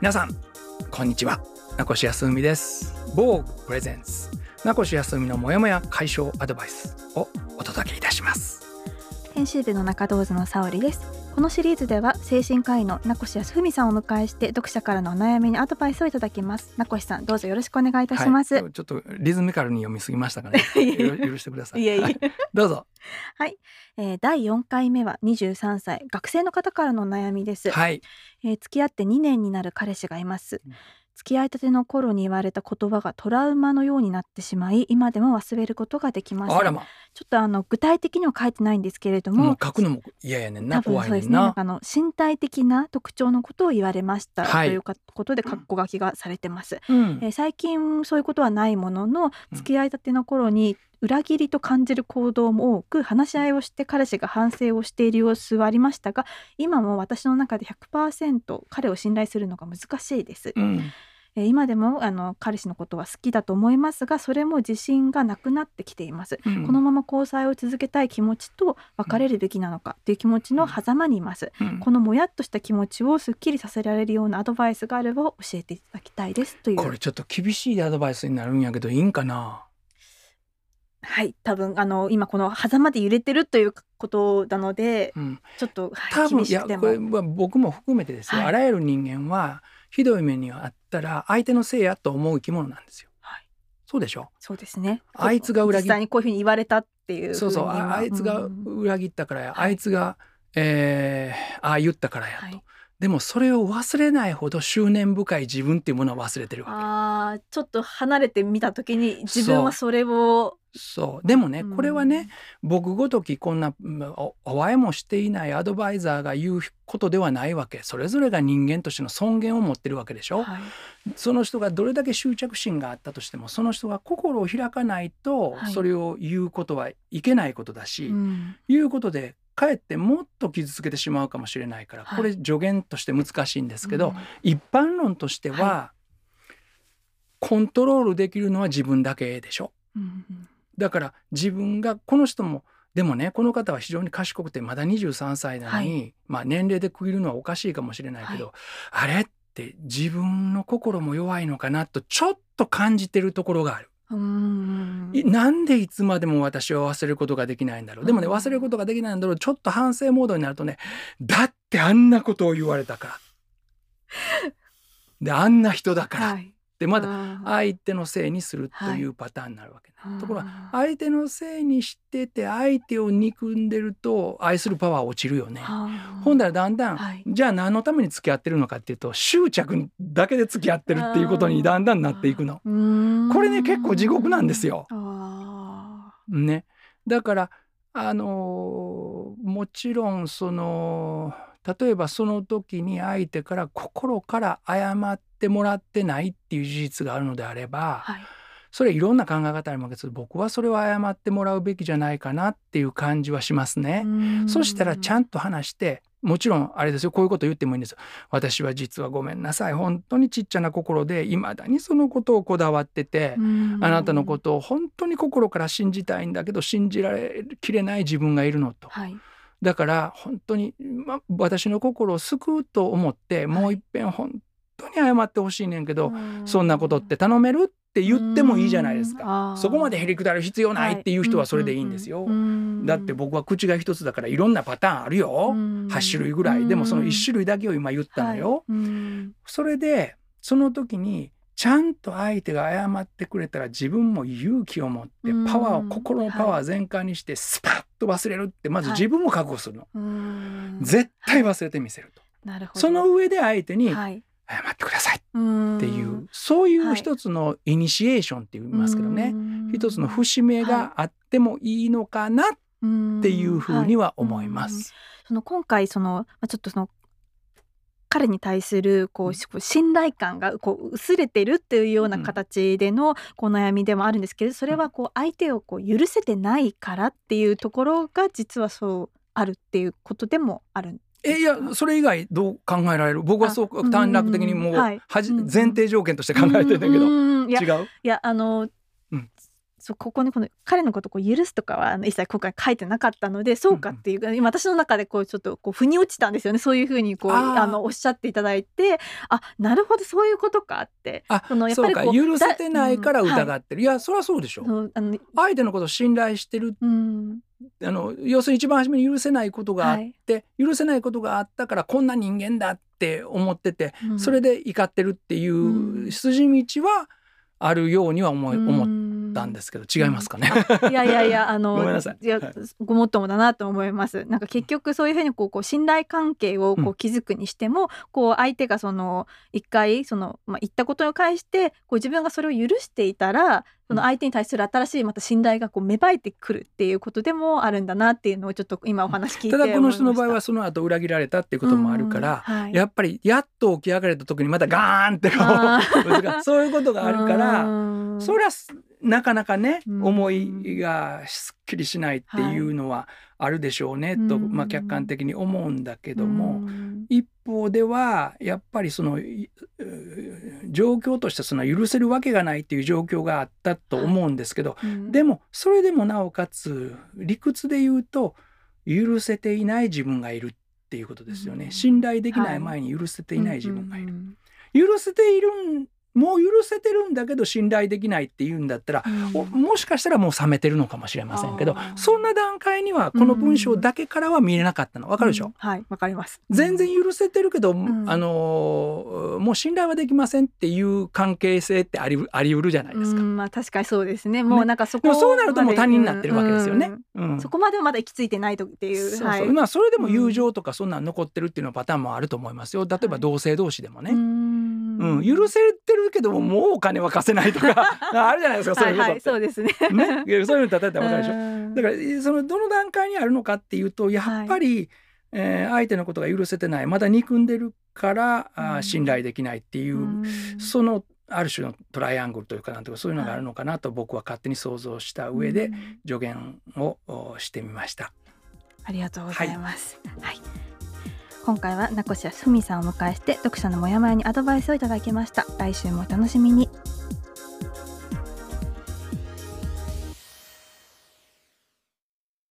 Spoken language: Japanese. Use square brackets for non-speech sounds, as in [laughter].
皆さんこんにちは。名越康文です。某プレゼンス名越康文のモヤモヤ解消アドバイスをお届けいたします。編集部の中道図の沙織です。このシリーズでは精神科医の名越康文さんをお迎えして読者からのお悩みにアドバイスをいただきます。名越さんどうぞよろしくお願いいたします、はい、ちょっとリズミカルに読みすぎましたかね。[laughs] 許してくださいいえいえ、はい、どうぞ。はい、えー、第4回目は23歳学生の方からのお悩みです、はい、えー、付き合って2年になる彼氏がいます、付き合いたての頃に言われた言葉がトラウマのようになってしまい今でも忘れることができません。あらま。ちょっとあの具体的には書いてないんですけれども書くのも嫌やねんな多分そうです怖いねんなねあの身体的な特徴のことを言われました、はい。というかことで括弧書きがされてます、うん。えー最近そういうことはないものの付き合いたての頃に裏切りと感じる行動も多く話し合いをして彼氏が反省をしている様子はありましたが今も私の中で100%彼を信頼するのが難しいです、うんえー今でもあの彼氏のことは好きだと思いますがそれも自信がなくなってきています。うん。このまま交際を続けたい気持ちと別れるべきなのかという気持ちの狭間にいます、うん。このもやっとした気持ちをすっきりさせられるようなアドバイスがあれば教えていただきたいですという。これちょっと厳しいアドバイスになるんやけどいいんかな？はい。多分あの今この狭間で揺れてるということなのでうん。ちょっと、はい、多分いやこれもは僕も含めてですよ、はい。あらゆる人間はひどい目にあったら相手のせいやと思う生き物なんですよ。はい。そうでしょ？そうですね。あいつが裏切っ実際にこういうふうに言われたっていうそうそうああいつがうん裏切ったからや、はい。あいつが、えーああ言ったからやと、はい。でもそれを忘れないほど執念深い自分っていうものを忘れてるわあーちょっと離れてみた時に自分はそれをけそう。でもねうん。これはね、僕ごときこんなうんおお会いもしていないアドバイザーが言うことではないわけ。それぞれが人間としての尊厳を持ってるわけでしょ、はい。その人がどれだけ執着心があったとしてもその人が心を開かないとはい。それを言うことはいけないことだし、うん。言うことでかえってもっと傷つけてしまうかもしれないから、はい。これ助言として難しいんですけど、うん。一般論としては、はコントロールできるのは自分だけでしょ。うんだから自分がこの人もでもねこの方は非常に賢くてまだ23歳なのに、はまあ年齢で区切るのはおかしいかもしれないけど、あれ？って自分の心も弱いのかなとちょっと感じてるところがある。うん。いなんでいつまでも私は忘れることができないんだろう。でもねうん。忘れることができないんだろう。ちょっと反省モードになるとねだってあんなことを言われたから。[laughs] であんな人だから、はいでまだだ相手のせいにするとはいいうパターンになるわけ、うん。ところが相手のせいにしてて相手を憎んでると愛するパワー落ちるよね。ほんだらだんだん、はい。じゃあ何のために付き合ってるのかっていうと執着だけで付き合ってるっていうことにだんだんなっていくの。のこれね結構地獄なんですよ。あね、だからあのーもちろんその例えばその時に相手から心から謝ってもらってないっていう事実があるのであれば、ーはいそれいろんな考え方ありますけど僕はそれを謝ってもらうべきじゃないかなっていう感じはしますね。そしたらちゃんんと話してもちろんあれですよこういうこと言ってもいいんですよ。私は実はごめんなさい本当にちっちゃな心でいまだにそのことをこだわってて、あなたのことを本当に心から信じたいんだけど信じられきれない自分がいるのと。はいだから本当に、ま、私の心を救うと思ってもう一遍本当に謝ってほしいねんけど、そんなことって頼めるって言ってもいいじゃないですか。そこまでへりくだる必要ないっていう人はそれでいいんですよ。だって僕は口が一つだからいろんなパターンあるよ。8種類ぐらい。でもその1種類だけを今言ったのよ。それでその時にちゃんと相手が謝ってくれたら自分も勇気を持ってパワーをうん心のパワー全開にしてスパッと忘れるってまずはい。自分も覚悟するの。うん。絶対忘れてみせると。なるほど。その上で相手にはい謝ってください。っっていうそういう一つのイニシエーションって言いますけどね。一つの節目があってもいいのかなっていうふうには思います。その今回そのまあちょっとその彼に対するこう信頼感がこう薄れてるっていうような形でのこう悩みでもあるんですけどそれはこう相手をこう許せてないからっていうところが実はそうあるっていうことでもあるんえいやそれ以外どう考えられる？僕はそうあ短絡的にもううんはい。はじうん前提条件として考えてんだけど。違う？いやあの、うん。そうここにこの彼のことを許すとかはあの一切今回書いてなかったのでそうかっていう、うん、今私の中でこうちょっとこう腑に落ちたんですよねそういうふうにこうあのおっしゃっていただいてあなるほどそういうことかって。あそのやっぱりこう許せてないから疑ってる、うんはい、いやそりゃそうでしょ。うあの相手のことを信頼してる、うん、あの要するに一番初めに許せないことがあって、はい、許せないことがあったからこんな人間だって思ってて、それで怒ってるっていう筋道はあるようには思い、思ったんですけど違いますかね？いやいやいやあの [laughs] ごめんなさい。いや、ごもっともだなと思います。なんか結局そういうふうにこうこう信頼関係をこう築くにしても、うん、こう相手がその一回そのまあ言ったことに関してこう自分がそれを許していたらその相手に対する新しいまた信頼がこう芽生えてくるっていうことでもあるんだなっていうのをちょっと今お話聞いてただこの人の場合はその後裏切られたっていうこともあるから、はい、やっぱりやっと起き上がれた時にまたガーンって [laughs] そういうことがあるからそれはなかなかね思いがすっきりしないっていうのはあるでしょうねと、まあ、客観的に思うんだけども一方ではやっぱりその状況としてその許せるわけがないっていう状況があったと思うんですけど、でもそれでもなおかつ理屈で言うと許せていない自分がいるっていうことですよね。信頼できない前に許せていない自分がいる。許せているもう許せてるんだけど信頼できないっていうんだったら、うん、もしかしたらもう冷めてるのかもしれませんけどそんな段階にはこの文章だけからは見れなかったの。わかるでしょ、うん、はいわかります。全然許せてるけど、うん、あのもう信頼はできませんっていう関係性ってありあり得るじゃないですか、まあ確かにそうですね。もうなんかそこ、ね、そうなるともう他人になってるわけですよね、そこまではまだ行き着いてないとっていう。そうそう、はい、まあそれでも友情とかそんなん残ってるっていうのパターンもあると思いますよ。例えば同性同士でもね、うん、許せてるけどももうお金は貸せないとか [laughs] あるじゃないですかそういうことはいはい、そうですね。ね。そういうの例えたら分かるでしょ。だからそのどの段階にあるのかっていうとやっぱり、はい、えー、相手のことが許せてないまだ憎んでるからあ信頼できないっていう、そのある種のトライアングルというかなんとかそういうのがあるのかなと僕は勝手に想像した上で助言をしてみました。ありがとうございます。はい、はい今回は名越ふみさんをお迎えして読者のモヤモヤにアドバイスをいただきました。来週もお楽しみに。